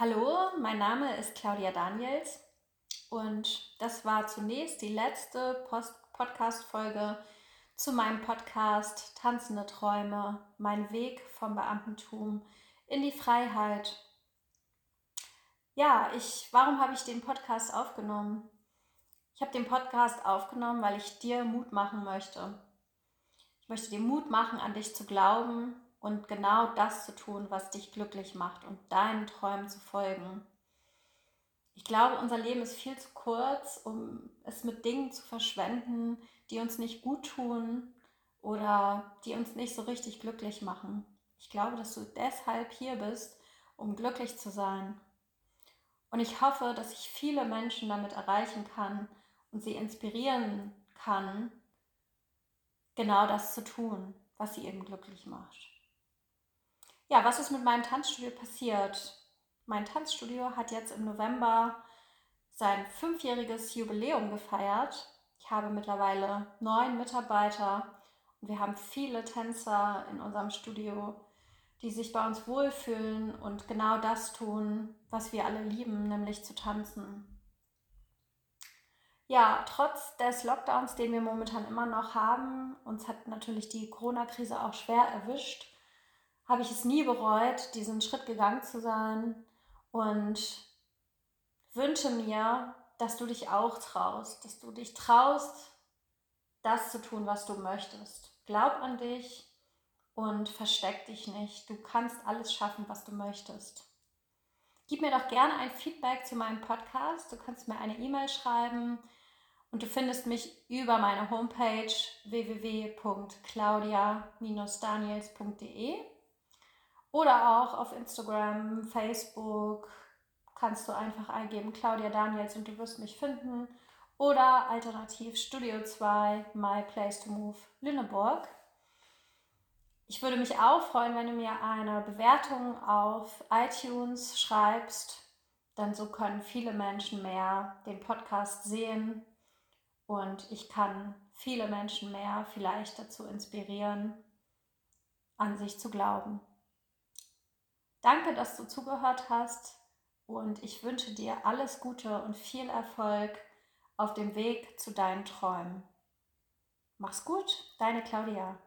Hallo, mein Name ist Claudia Daniels und das war zunächst die letzte Podcast-Folge zu meinem Podcast Tanzende Träume, mein Weg vom Beamtentum in die Freiheit. Ja, ich, warum habe ich den Podcast aufgenommen? Ich habe den Podcast aufgenommen, weil ich dir Mut machen möchte. Ich möchte dir Mut machen, an dich zu glauben und genau das zu tun, was dich glücklich macht und deinen Träumen zu folgen. Ich glaube, unser Leben ist viel zu kurz, um es mit Dingen zu verschwenden, die uns nicht gut tun oder die uns nicht so richtig glücklich machen. Ich glaube, dass du deshalb hier bist, um glücklich zu sein. Und ich hoffe, dass ich viele Menschen damit erreichen kann und sie inspirieren kann, genau das zu tun, was sie eben glücklich macht. Ja, was ist mit meinem Tanzstudio passiert? Mein Tanzstudio hat jetzt im November sein fünfjähriges Jubiläum gefeiert. Ich habe mittlerweile neun Mitarbeiter und wir haben viele Tänzer in unserem Studio, die sich bei uns wohlfühlen und genau das tun, was wir alle lieben, nämlich zu tanzen. Ja, trotz des Lockdowns, den wir momentan immer noch haben, uns hat natürlich die Corona-Krise auch schwer erwischt habe ich es nie bereut, diesen Schritt gegangen zu sein und wünsche mir, dass du dich auch traust, dass du dich traust, das zu tun, was du möchtest. Glaub an dich und versteck dich nicht. Du kannst alles schaffen, was du möchtest. Gib mir doch gerne ein Feedback zu meinem Podcast. Du kannst mir eine E-Mail schreiben und du findest mich über meine Homepage www.claudia-daniels.de. Oder auch auf Instagram, Facebook kannst du einfach eingeben Claudia Daniels und du wirst mich finden. Oder alternativ Studio 2, My Place to Move Lüneburg. Ich würde mich auch freuen, wenn du mir eine Bewertung auf iTunes schreibst, denn so können viele Menschen mehr den Podcast sehen und ich kann viele Menschen mehr vielleicht dazu inspirieren, an sich zu glauben. Danke, dass du zugehört hast und ich wünsche dir alles Gute und viel Erfolg auf dem Weg zu deinen Träumen. Mach's gut, deine Claudia.